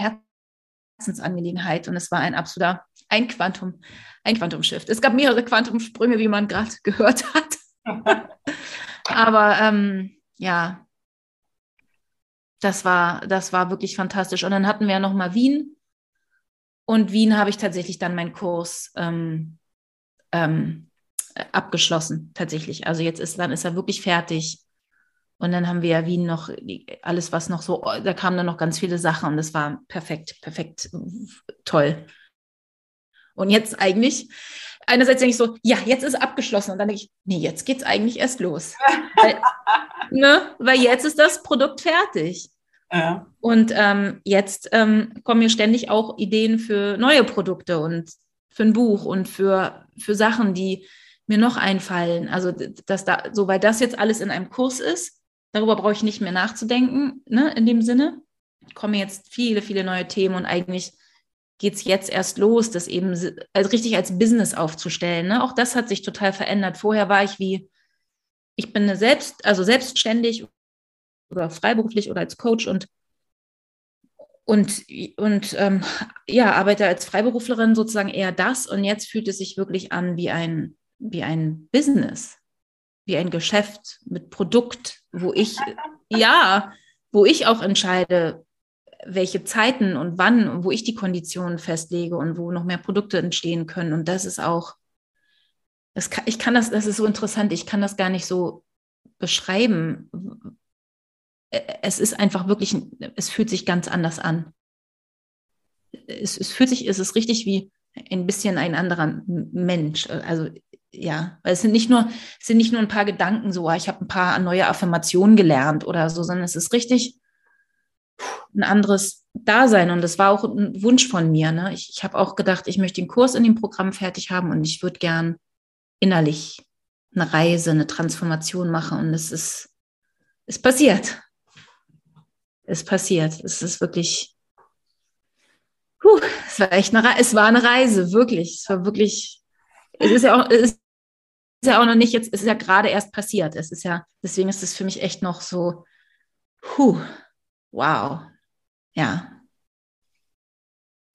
Herzensangelegenheit und es war ein absoluter, ein Quantum, ein Quantumshift. Es gab mehrere Quantumsprünge, wie man gerade gehört hat. Aber ähm, ja, das war, das war wirklich fantastisch. Und dann hatten wir ja nochmal Wien. Und Wien habe ich tatsächlich dann meinen Kurs ähm, ähm, abgeschlossen, tatsächlich. Also jetzt ist, dann ist er wirklich fertig. Und dann haben wir ja Wien noch, alles, was noch so, da kamen dann noch ganz viele Sachen und das war perfekt, perfekt, toll. Und jetzt eigentlich, einerseits denke ich so, ja, jetzt ist abgeschlossen. Und dann denke ich, nee, jetzt geht es eigentlich erst los. weil, ne? weil jetzt ist das Produkt fertig. Ja. Und ähm, jetzt ähm, kommen mir ständig auch Ideen für neue Produkte und für ein Buch und für, für Sachen, die, mir noch einfallen? Also, dass da, so weil das jetzt alles in einem Kurs ist, darüber brauche ich nicht mehr nachzudenken, ne, in dem Sinne. Kommen jetzt viele, viele neue Themen und eigentlich geht es jetzt erst los, das eben also richtig als Business aufzustellen. Ne? Auch das hat sich total verändert. Vorher war ich wie, ich bin selbst, also selbstständig oder freiberuflich oder als Coach und und, und ähm, ja, arbeite als Freiberuflerin sozusagen eher das. Und jetzt fühlt es sich wirklich an wie ein, wie ein Business, wie ein Geschäft mit Produkt, wo ich, ja, wo ich auch entscheide, welche Zeiten und wann, wo ich die Konditionen festlege und wo noch mehr Produkte entstehen können. Und das ist auch, das kann, ich kann das, das ist so interessant, ich kann das gar nicht so beschreiben, es ist einfach wirklich, es fühlt sich ganz anders an. Es, es fühlt sich, es ist richtig wie ein bisschen ein anderer Mensch. Also ja, weil es sind nicht nur, es sind nicht nur ein paar Gedanken so, ah, ich habe ein paar neue Affirmationen gelernt oder so, sondern es ist richtig ein anderes Dasein. Und das war auch ein Wunsch von mir. Ne? Ich, ich habe auch gedacht, ich möchte den Kurs in dem Programm fertig haben und ich würde gern innerlich eine Reise, eine Transformation machen. Und es ist, ist passiert ist passiert. Es ist wirklich, puh, es war echt eine, es war eine Reise, wirklich. Es war wirklich, es ist ja auch, es ist ja auch noch nicht jetzt, es ist ja gerade erst passiert. Es ist ja, deswegen ist es für mich echt noch so, puh, wow, ja.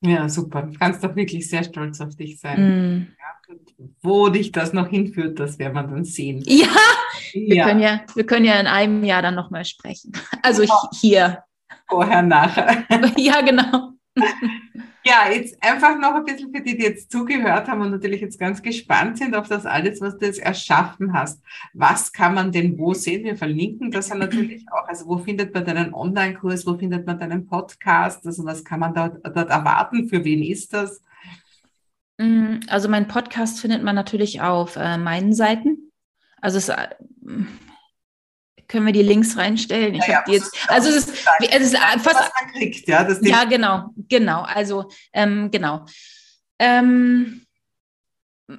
Ja, super. Du kannst doch wirklich sehr stolz auf dich sein. Mm. Ja, wo dich das noch hinführt, das werden wir dann sehen. Ja, wir, ja. Können ja, wir können ja in einem Jahr dann nochmal sprechen. Also oh. hier. Vorher, nachher. ja, genau. Ja, jetzt einfach noch ein bisschen für die, die jetzt zugehört haben und natürlich jetzt ganz gespannt sind auf das alles, was du jetzt erschaffen hast. Was kann man denn wo sehen? Wir verlinken das ja natürlich auch. Also wo findet man deinen Online-Kurs? Wo findet man deinen Podcast? Also was kann man dort, dort erwarten? Für wen ist das? Mm, also mein Podcast findet man natürlich auf äh, meinen Seiten. Also es, äh, können wir die Links reinstellen? Ich ja, habe die jetzt, also es ist, es ist fast, was man kriegt, ja, das ja, genau, genau, also ähm, genau. Ähm,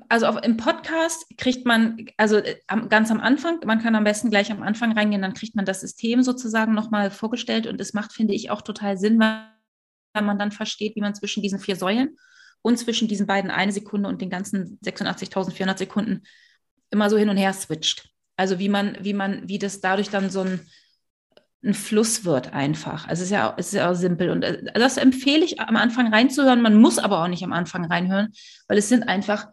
also auf, im Podcast kriegt man, also äh, ganz am Anfang, man kann am besten gleich am Anfang reingehen, dann kriegt man das System sozusagen nochmal vorgestellt und es macht, finde ich, auch total Sinn, weil man dann versteht, wie man zwischen diesen vier Säulen und zwischen diesen beiden eine Sekunde und den ganzen 86.400 Sekunden immer so hin und her switcht. Also wie man, wie man, wie das dadurch dann so ein, ein Fluss wird einfach. Also es ist ja, es ist ja auch simpel. Und äh, das empfehle ich am Anfang reinzuhören. Man muss aber auch nicht am Anfang reinhören, weil es sind einfach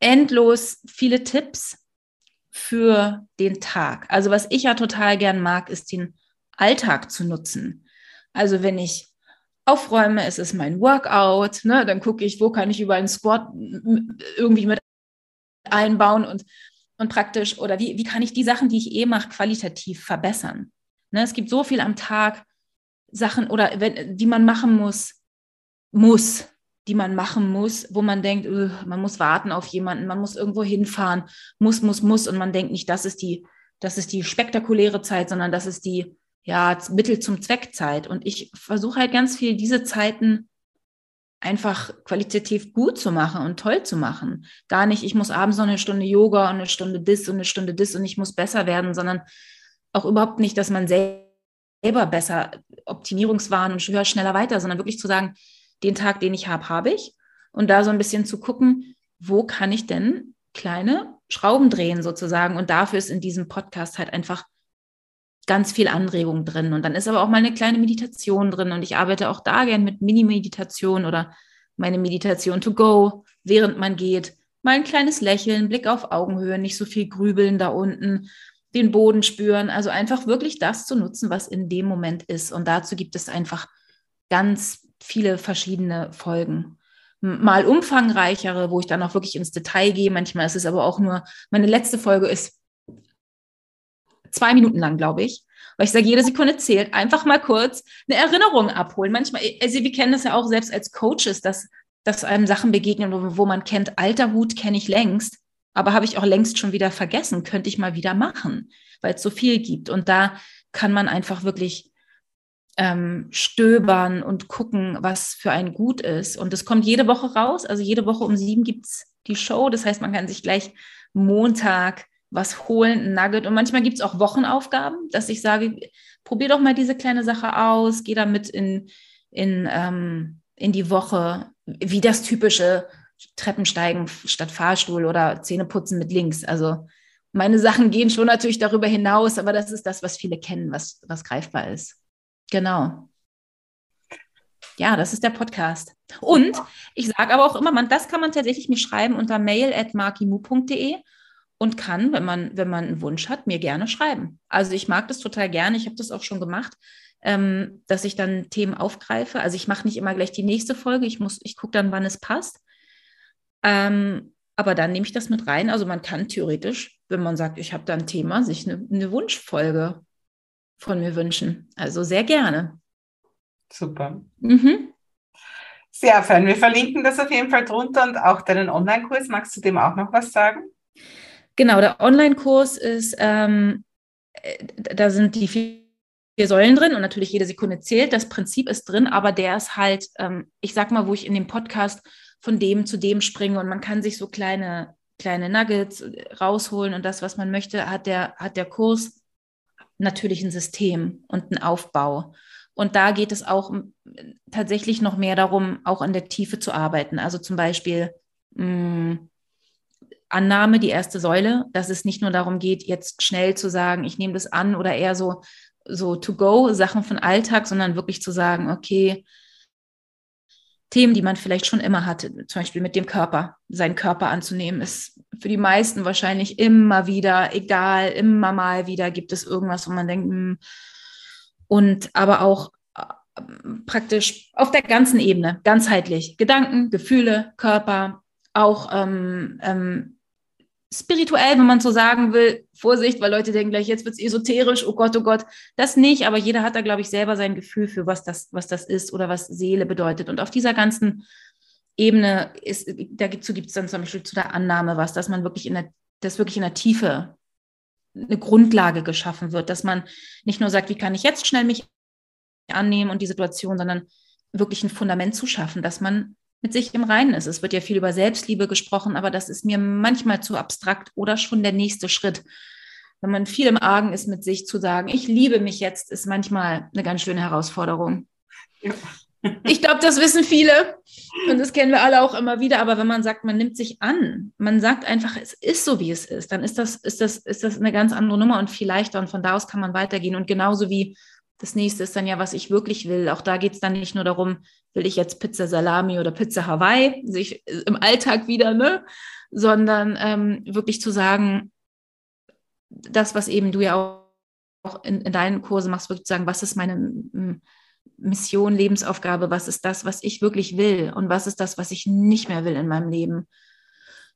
endlos viele Tipps für den Tag. Also was ich ja total gern mag, ist den Alltag zu nutzen. Also wenn ich aufräume, es ist mein Workout, ne, dann gucke ich, wo kann ich über einen Squat irgendwie mit einbauen und und praktisch, oder wie, wie kann ich die Sachen, die ich eh mache, qualitativ verbessern? Ne, es gibt so viel am Tag, Sachen oder wenn, die man machen muss, muss, die man machen muss, wo man denkt, uh, man muss warten auf jemanden, man muss irgendwo hinfahren, muss, muss, muss, und man denkt nicht, das ist die, das ist die spektakuläre Zeit, sondern das ist die ja, Mittel zum Zweckzeit. Und ich versuche halt ganz viel diese Zeiten einfach qualitativ gut zu machen und toll zu machen. Gar nicht, ich muss abends noch eine Stunde Yoga und eine Stunde das und eine Stunde das und ich muss besser werden, sondern auch überhaupt nicht, dass man selber besser Optimierungswahn und höher, schneller weiter, sondern wirklich zu sagen, den Tag, den ich habe, habe ich. Und da so ein bisschen zu gucken, wo kann ich denn kleine Schrauben drehen sozusagen. Und dafür ist in diesem Podcast halt einfach ganz viel Anregung drin. Und dann ist aber auch mal eine kleine Meditation drin. Und ich arbeite auch da gern mit Mini-Meditation oder meine Meditation to go, während man geht. Mal ein kleines Lächeln, Blick auf Augenhöhe, nicht so viel grübeln da unten, den Boden spüren. Also einfach wirklich das zu nutzen, was in dem Moment ist. Und dazu gibt es einfach ganz viele verschiedene Folgen. Mal umfangreichere, wo ich dann auch wirklich ins Detail gehe. Manchmal ist es aber auch nur, meine letzte Folge ist zwei Minuten lang, glaube ich. Weil ich sage, jede Sekunde zählt. Einfach mal kurz eine Erinnerung abholen. Manchmal, also wir kennen das ja auch selbst als Coaches, dass, dass einem Sachen begegnen, wo, wo man kennt, alter Hut kenne ich längst, aber habe ich auch längst schon wieder vergessen, könnte ich mal wieder machen, weil es so viel gibt. Und da kann man einfach wirklich ähm, stöbern und gucken, was für ein gut ist. Und es kommt jede Woche raus. Also jede Woche um sieben gibt es die Show. Das heißt, man kann sich gleich Montag was holen, ein Nugget. Und manchmal gibt es auch Wochenaufgaben, dass ich sage, probier doch mal diese kleine Sache aus, geh damit in, in, ähm, in die Woche, wie das typische Treppensteigen statt Fahrstuhl oder Zähneputzen mit links. Also meine Sachen gehen schon natürlich darüber hinaus, aber das ist das, was viele kennen, was, was greifbar ist. Genau. Ja, das ist der Podcast. Und ich sage aber auch immer, man, das kann man tatsächlich mir schreiben unter mail at mail.markimu.de und kann, wenn man, wenn man einen Wunsch hat, mir gerne schreiben. Also ich mag das total gerne. Ich habe das auch schon gemacht, ähm, dass ich dann Themen aufgreife. Also ich mache nicht immer gleich die nächste Folge. Ich muss, ich gucke dann, wann es passt. Ähm, aber dann nehme ich das mit rein. Also man kann theoretisch, wenn man sagt, ich habe da ein Thema, sich eine, eine Wunschfolge von mir wünschen. Also sehr gerne. Super. Mhm. Sehr fein. Wir verlinken das auf jeden Fall drunter und auch deinen Online-Kurs. Magst du dem auch noch was sagen? Genau, der Online-Kurs ist, ähm, äh, da sind die vier Säulen drin und natürlich jede Sekunde zählt. Das Prinzip ist drin, aber der ist halt, ähm, ich sag mal, wo ich in dem Podcast von dem zu dem springe und man kann sich so kleine, kleine Nuggets rausholen und das, was man möchte, hat der, hat der Kurs natürlich ein System und einen Aufbau. Und da geht es auch tatsächlich noch mehr darum, auch an der Tiefe zu arbeiten. Also zum Beispiel mh, mm, Annahme, die erste Säule, dass es nicht nur darum geht, jetzt schnell zu sagen, ich nehme das an oder eher so, so to go, Sachen von Alltag, sondern wirklich zu sagen, okay, Themen, die man vielleicht schon immer hatte, zum Beispiel mit dem Körper, seinen Körper anzunehmen, ist für die meisten wahrscheinlich immer wieder, egal, immer mal wieder gibt es irgendwas, wo man denkt, hm, und aber auch äh, praktisch auf der ganzen Ebene, ganzheitlich, Gedanken, Gefühle, Körper, auch ähm, ähm, spirituell, wenn man so sagen will, Vorsicht, weil Leute denken gleich, jetzt wird es esoterisch, oh Gott, oh Gott, das nicht, aber jeder hat da, glaube ich, selber sein Gefühl für, was das, was das ist oder was Seele bedeutet. Und auf dieser ganzen Ebene ist, dazu gibt es dann zum Beispiel zu der Annahme was, dass man wirklich in der, das wirklich in der Tiefe eine Grundlage geschaffen wird, dass man nicht nur sagt, wie kann ich jetzt schnell mich annehmen und die Situation, sondern wirklich ein Fundament zu schaffen, dass man mit sich im Reinen ist. Es wird ja viel über Selbstliebe gesprochen, aber das ist mir manchmal zu abstrakt oder schon der nächste Schritt. Wenn man viel im Argen ist mit sich zu sagen, ich liebe mich jetzt, ist manchmal eine ganz schöne Herausforderung. Ja. Ich glaube, das wissen viele und das kennen wir alle auch immer wieder. Aber wenn man sagt, man nimmt sich an, man sagt einfach, es ist so, wie es ist, dann ist das, ist das, ist das eine ganz andere Nummer und viel leichter. Und von da aus kann man weitergehen. Und genauso wie das nächste ist dann ja, was ich wirklich will. Auch da geht es dann nicht nur darum, will ich jetzt Pizza Salami oder Pizza Hawaii, sich im Alltag wieder, ne? Sondern ähm, wirklich zu sagen, das, was eben du ja auch in, in deinen Kursen machst, wirklich zu sagen, was ist meine Mission, Lebensaufgabe, was ist das, was ich wirklich will und was ist das, was ich nicht mehr will in meinem Leben.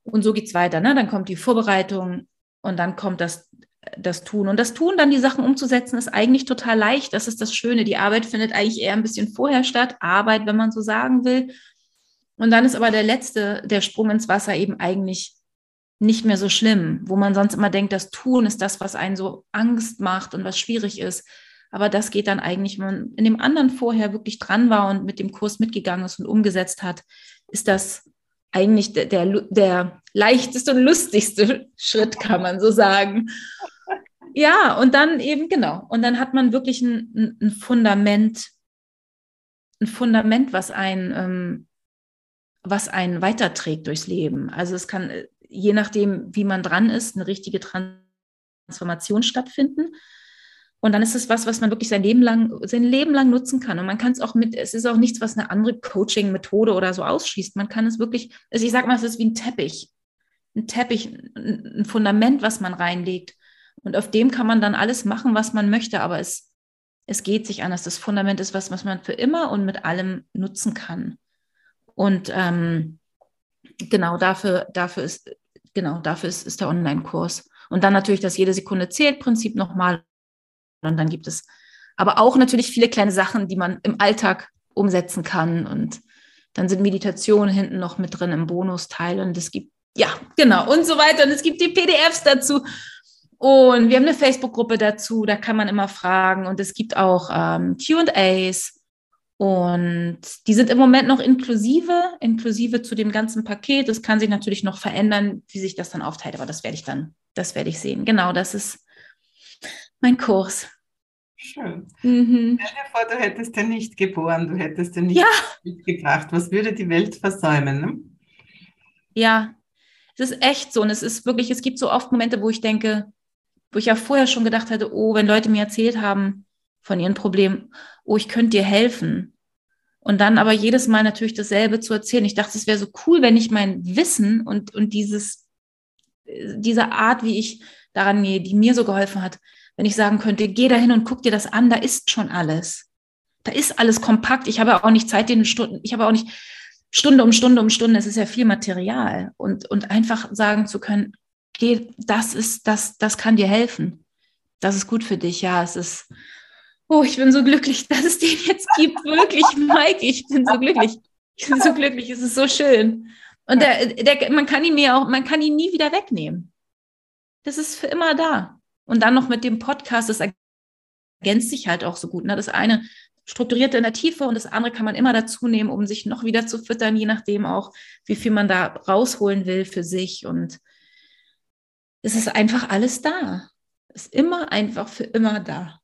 Und so geht es weiter. Ne? Dann kommt die Vorbereitung und dann kommt das das Tun. Und das Tun, dann die Sachen umzusetzen, ist eigentlich total leicht. Das ist das Schöne. Die Arbeit findet eigentlich eher ein bisschen vorher statt. Arbeit, wenn man so sagen will. Und dann ist aber der letzte, der Sprung ins Wasser eben eigentlich nicht mehr so schlimm, wo man sonst immer denkt, das Tun ist das, was einen so Angst macht und was schwierig ist. Aber das geht dann eigentlich, wenn man in dem anderen vorher wirklich dran war und mit dem Kurs mitgegangen ist und umgesetzt hat, ist das eigentlich der, der, der leichteste und lustigste Schritt, kann man so sagen. Ja, und dann eben, genau. Und dann hat man wirklich ein, ein Fundament, ein Fundament, was ein, ähm, was einen weiterträgt durchs Leben. Also es kann, je nachdem, wie man dran ist, eine richtige Transformation stattfinden. Und dann ist es was, was man wirklich sein Leben lang, sein Leben lang nutzen kann. Und man kann es auch mit, es ist auch nichts, was eine andere Coaching-Methode oder so ausschließt. Man kann es wirklich, also ich sage mal, es ist wie ein Teppich. Ein Teppich, ein Fundament, was man reinlegt. Und auf dem kann man dann alles machen, was man möchte, aber es, es geht sich anders. Das Fundament ist was, was man für immer und mit allem nutzen kann. Und ähm, genau dafür, dafür ist, genau, dafür ist, ist der Online-Kurs. Und dann natürlich das jede Sekunde zählt Prinzip nochmal. Und dann gibt es aber auch natürlich viele kleine Sachen, die man im Alltag umsetzen kann. Und dann sind Meditationen hinten noch mit drin im Bonusteil. Und es gibt, ja, genau, und so weiter. Und es gibt die PDFs dazu. Und wir haben eine Facebook-Gruppe dazu, da kann man immer fragen. Und es gibt auch ähm, QAs. Und die sind im Moment noch inklusive, inklusive zu dem ganzen Paket. Das kann sich natürlich noch verändern, wie sich das dann aufteilt, aber das werde ich dann, das werde ich sehen. Genau, das ist mein Kurs. Schön. Mhm. Stell dir vor, du hättest den nicht geboren, du hättest den nicht ja. mitgebracht. Was würde die Welt versäumen? Ne? Ja, Es ist echt so. Und es ist wirklich, es gibt so oft Momente, wo ich denke, wo ich ja vorher schon gedacht hatte, oh, wenn Leute mir erzählt haben von ihren Problemen, oh, ich könnte dir helfen. Und dann aber jedes Mal natürlich dasselbe zu erzählen. Ich dachte, es wäre so cool, wenn ich mein Wissen und, und dieses, diese Art, wie ich daran gehe, die mir so geholfen hat, wenn ich sagen könnte, geh da hin und guck dir das an, da ist schon alles. Da ist alles kompakt. Ich habe auch nicht Zeit, den Stunden, ich habe auch nicht Stunde um Stunde um Stunde, es ist ja viel Material. Und, und einfach sagen zu können, geh, das ist, das, das kann dir helfen. Das ist gut für dich. Ja, es ist, oh, ich bin so glücklich, dass es den jetzt gibt. Wirklich, Mike, ich bin so glücklich. Ich bin so glücklich, es ist so schön. Und der, der, man kann ihn mir auch, man kann ihn nie wieder wegnehmen. Das ist für immer da. Und dann noch mit dem Podcast, das ergänzt sich halt auch so gut. Ne? Das eine strukturiert in der Tiefe und das andere kann man immer dazu nehmen, um sich noch wieder zu füttern, je nachdem auch, wie viel man da rausholen will für sich. Und es ist einfach alles da. Es ist immer einfach für immer da.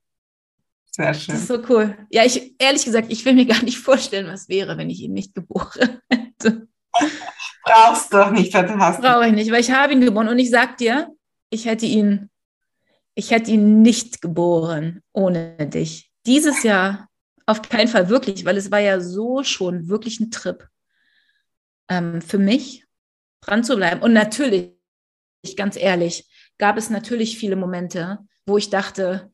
Sehr schön. Das ist so cool. Ja, ich ehrlich gesagt, ich will mir gar nicht vorstellen, was wäre, wenn ich ihn nicht geboren hätte. Brauchst doch nicht, hast Brauche ich nicht, weil ich habe ihn geboren und ich sag dir, ich hätte ihn, ich hätte ihn nicht geboren ohne dich. Dieses Jahr auf keinen Fall wirklich, weil es war ja so schon wirklich ein Trip ähm, für mich, dran zu bleiben. Und natürlich, ganz ehrlich, gab es natürlich viele Momente, wo ich dachte,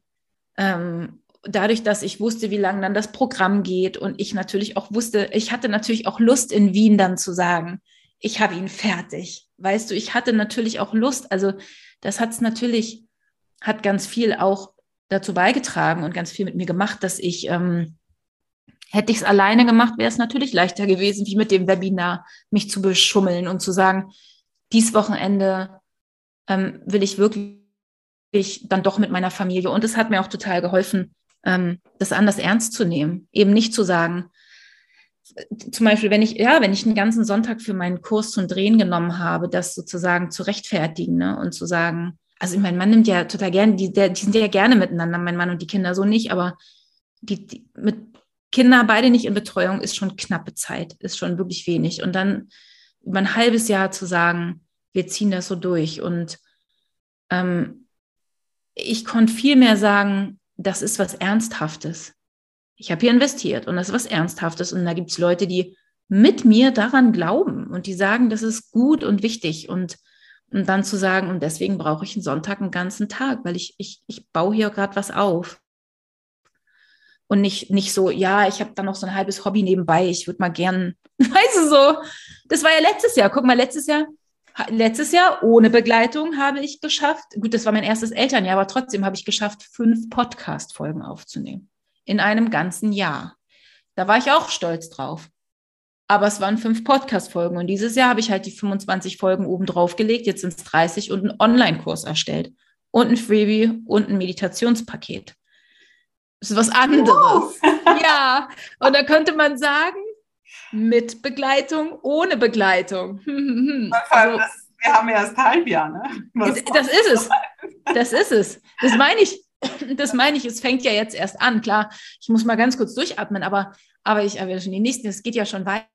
ähm, dadurch, dass ich wusste, wie lange dann das Programm geht und ich natürlich auch wusste, ich hatte natürlich auch Lust in Wien dann zu sagen, ich habe ihn fertig. Weißt du, ich hatte natürlich auch Lust. Also das hat es natürlich, hat ganz viel auch dazu beigetragen und ganz viel mit mir gemacht, dass ich ähm, Hätte ich es alleine gemacht, wäre es natürlich leichter gewesen, wie mit dem Webinar, mich zu beschummeln und zu sagen, dies Wochenende ähm, will ich wirklich dann doch mit meiner Familie. Und es hat mir auch total geholfen, ähm, das anders ernst zu nehmen. Eben nicht zu sagen, zum Beispiel, wenn ich, ja, wenn ich einen ganzen Sonntag für meinen Kurs zum Drehen genommen habe, das sozusagen zu rechtfertigen ne? und zu sagen, also mein Mann nimmt ja total gerne, die, die sind ja gerne miteinander, mein Mann und die Kinder so nicht, aber die, die mit Kinder beide nicht in Betreuung ist schon knappe Zeit, ist schon wirklich wenig. Und dann über ein halbes Jahr zu sagen, wir ziehen das so durch. Und ähm, ich konnte viel mehr sagen, das ist was Ernsthaftes. Ich habe hier investiert und das ist was Ernsthaftes. Und da gibt es Leute, die mit mir daran glauben und die sagen, das ist gut und wichtig. Und, und dann zu sagen, und deswegen brauche ich einen Sonntag einen ganzen Tag, weil ich, ich, ich baue hier gerade was auf. Und nicht, nicht so, ja, ich habe da noch so ein halbes Hobby nebenbei, ich würde mal gern, weißt du so, das war ja letztes Jahr, guck mal, letztes Jahr, letztes Jahr ohne Begleitung habe ich geschafft, gut, das war mein erstes Elternjahr, aber trotzdem habe ich geschafft, fünf Podcast-Folgen aufzunehmen in einem ganzen Jahr. Da war ich auch stolz drauf. Aber es waren fünf Podcast-Folgen und dieses Jahr habe ich halt die 25 Folgen oben drauf gelegt, jetzt sind es 30 und einen Online-Kurs erstellt und ein Freebie und ein Meditationspaket. Das ist was anderes. Uh. Ja, und da könnte man sagen, mit Begleitung, ohne Begleitung. also, das, wir haben ja erst Halbjahr, ne? Was das ist es. Das ist es. Das meine ich. Das meine ich. Es fängt ja jetzt erst an. Klar, ich muss mal ganz kurz durchatmen, aber, aber ich schon die nächsten, es geht ja schon weiter.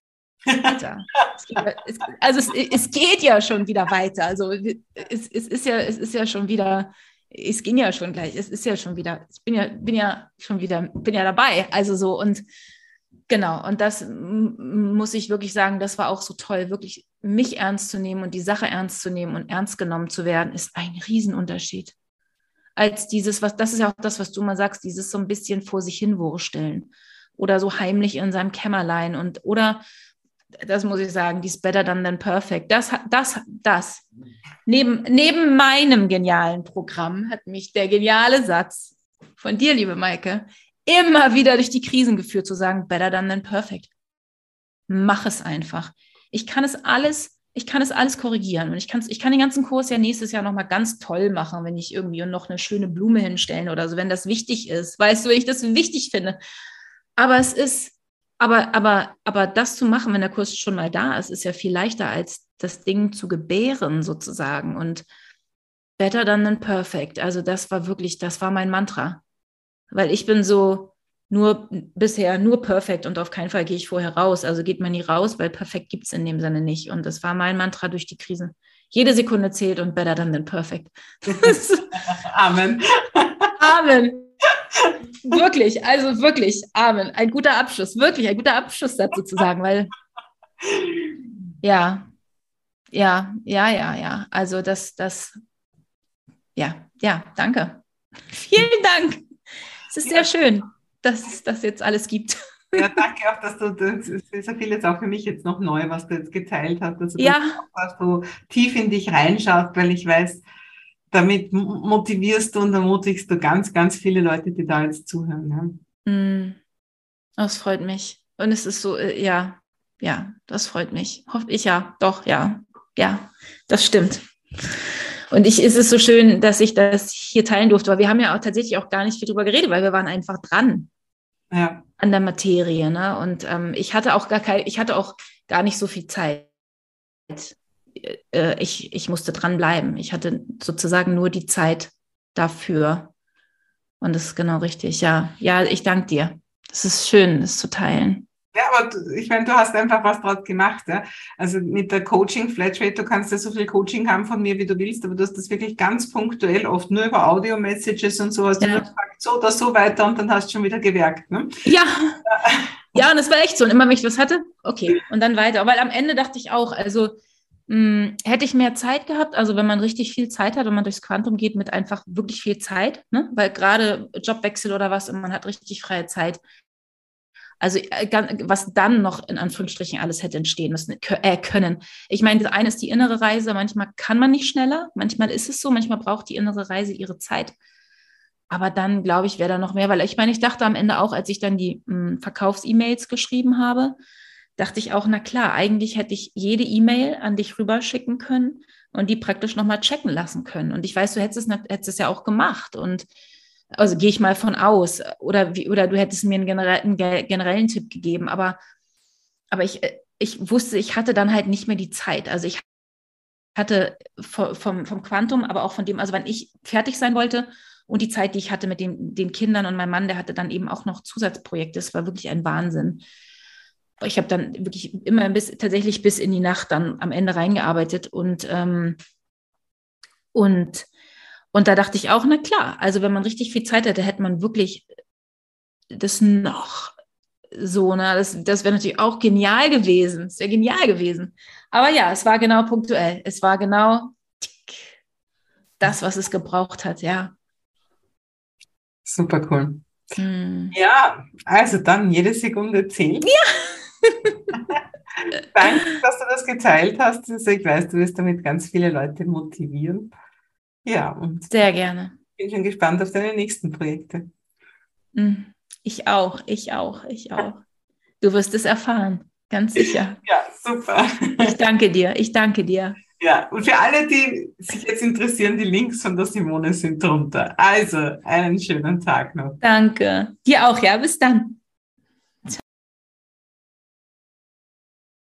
es, also es, es, geht ja schon wieder weiter. Also es, es, ist ja, es ist ja schon wieder es ging ja schon gleich, es ist ja schon wieder, ich bin ja, bin ja schon wieder, bin ja dabei. Also so und genau, und das muss ich wirklich sagen, das war auch so toll, wirklich mich ernst zu nehmen und die Sache ernst zu nehmen und ernst genommen zu werden, ist ein Riesenunterschied. Als dieses, was, das ist ja auch das, was du mal sagst, dieses so ein bisschen vor sich hin wursteln oder so heimlich in seinem Kämmerlein und oder das muss ich sagen, die ist better than, than perfect. Das, das, das. Neben, neben meinem genialen Programm hat mich der geniale Satz von dir, liebe Maike, immer wieder durch die Krisen geführt, zu sagen, better than, than perfect. Mach es einfach. Ich kann es alles, ich kann es alles korrigieren. Und ich, kann, ich kann den ganzen Kurs ja nächstes Jahr nochmal ganz toll machen, wenn ich irgendwie noch eine schöne Blume hinstellen oder so, wenn das wichtig ist. Weißt du, wenn ich das wichtig finde. Aber es ist, aber, aber, aber das zu machen, wenn der Kurs schon mal da ist, ist ja viel leichter, als das Ding zu gebären sozusagen. Und better than perfect. Also das war wirklich, das war mein Mantra. Weil ich bin so nur bisher nur perfekt und auf keinen Fall gehe ich vorher raus. Also geht man nie raus, weil perfekt gibt es in dem Sinne nicht. Und das war mein Mantra durch die Krise. Jede Sekunde zählt und better than than perfect. Amen. Amen. wirklich, also wirklich, Amen. Ein guter Abschluss, wirklich ein guter Abschlusssatz sozusagen, weil ja, ja, ja, ja, ja. Also das, das, ja, ja, danke. Vielen Dank. Es ist sehr schön, dass es das jetzt alles gibt. Ja, danke auch, dass du, das ist ja vieles auch für mich jetzt noch neu, was du jetzt geteilt hast, dass du, ja. dass du tief in dich reinschaust, weil ich weiß, damit motivierst du und ermutigst du ganz, ganz viele Leute, die da jetzt zuhören. Ja. Mm, das freut mich. Und es ist so, äh, ja, ja, das freut mich. Hoffe ich ja, doch, ja, ja, das stimmt. Und ich ist es so schön, dass ich das hier teilen durfte, weil wir haben ja auch tatsächlich auch gar nicht viel drüber geredet, weil wir waren einfach dran ja. an der Materie. Ne? Und ähm, ich hatte auch gar kein, ich hatte auch gar nicht so viel Zeit. Äh, ich, ich musste dranbleiben. Ich hatte sozusagen nur die Zeit dafür. Und das ist genau richtig. Ja, ja, ich danke dir. Es ist schön, das zu teilen. Ja, aber ich meine, du hast einfach was draus gemacht. Ja? Also mit der Coaching Flatrate, du kannst ja so viel Coaching haben von mir, wie du willst, aber du hast das wirklich ganz punktuell, oft nur über Audio-Messages und so, hast ja. du gesagt, so oder so weiter und dann hast du schon wieder gewerkt. Ne? Ja. ja, und es war echt so. Und immer, wenn ich was hatte, okay, und dann weiter. Weil am Ende dachte ich auch, also mh, hm, hätte ich mehr Zeit gehabt, also wenn man richtig viel Zeit hat und man durchs Quantum geht mit einfach wirklich viel Zeit, ne? weil gerade Jobwechsel oder was und man hat richtig freie Zeit, also äh, was dann noch in Anführungsstrichen alles hätte entstehen müssen, äh, können. Ich meine, das eine ist die innere Reise, manchmal kann man nicht schneller, manchmal ist es so, manchmal braucht die innere Reise ihre Zeit. Aber dann, glaube ich, wäre da noch mehr, weil ich meine, ich dachte am Ende auch, als ich dann die hm, Verkaufs-E-Mails geschrieben habe, dachte ich auch, na klar, eigentlich hätte ich jede E-Mail an dich rüberschicken können und die praktisch nochmal checken lassen können. Und ich weiß, du hättest es, hättest es ja auch gemacht. Und also gehe ich mal von aus. Oder, wie, oder du hättest mir einen, generell, einen generellen Tipp gegeben. Aber, aber ich, ich wusste, ich hatte dann halt nicht mehr die Zeit. Also ich hatte vom, vom Quantum, aber auch von dem, also wann ich fertig sein wollte und die Zeit, die ich hatte mit den, den Kindern und mein Mann, der hatte dann eben auch noch Zusatzprojekte. Es war wirklich ein Wahnsinn. Ich habe dann wirklich immer bis, tatsächlich bis in die Nacht dann am Ende reingearbeitet und, ähm, und und da dachte ich auch, na klar, also wenn man richtig viel Zeit hätte, hätte man wirklich das noch so, ne? Das, das wäre natürlich auch genial gewesen. Es wäre genial gewesen. Aber ja, es war genau punktuell. Es war genau das, was es gebraucht hat, ja. Super cool. Hm. Ja, also dann jede Sekunde zählt. Ja. Danke, dass du das geteilt hast. Ich weiß, du wirst damit ganz viele Leute motivieren. Ja, und sehr gerne. Bin schon gespannt auf deine nächsten Projekte. Hm, ich auch, ich auch, ich auch. Du wirst es erfahren, ganz sicher. Ja, super. Ich danke dir, ich danke dir. Ja, und für alle, die sich jetzt interessieren, die Links von der Simone sind drunter. Also, einen schönen Tag noch. Danke. Dir auch, ja, bis dann.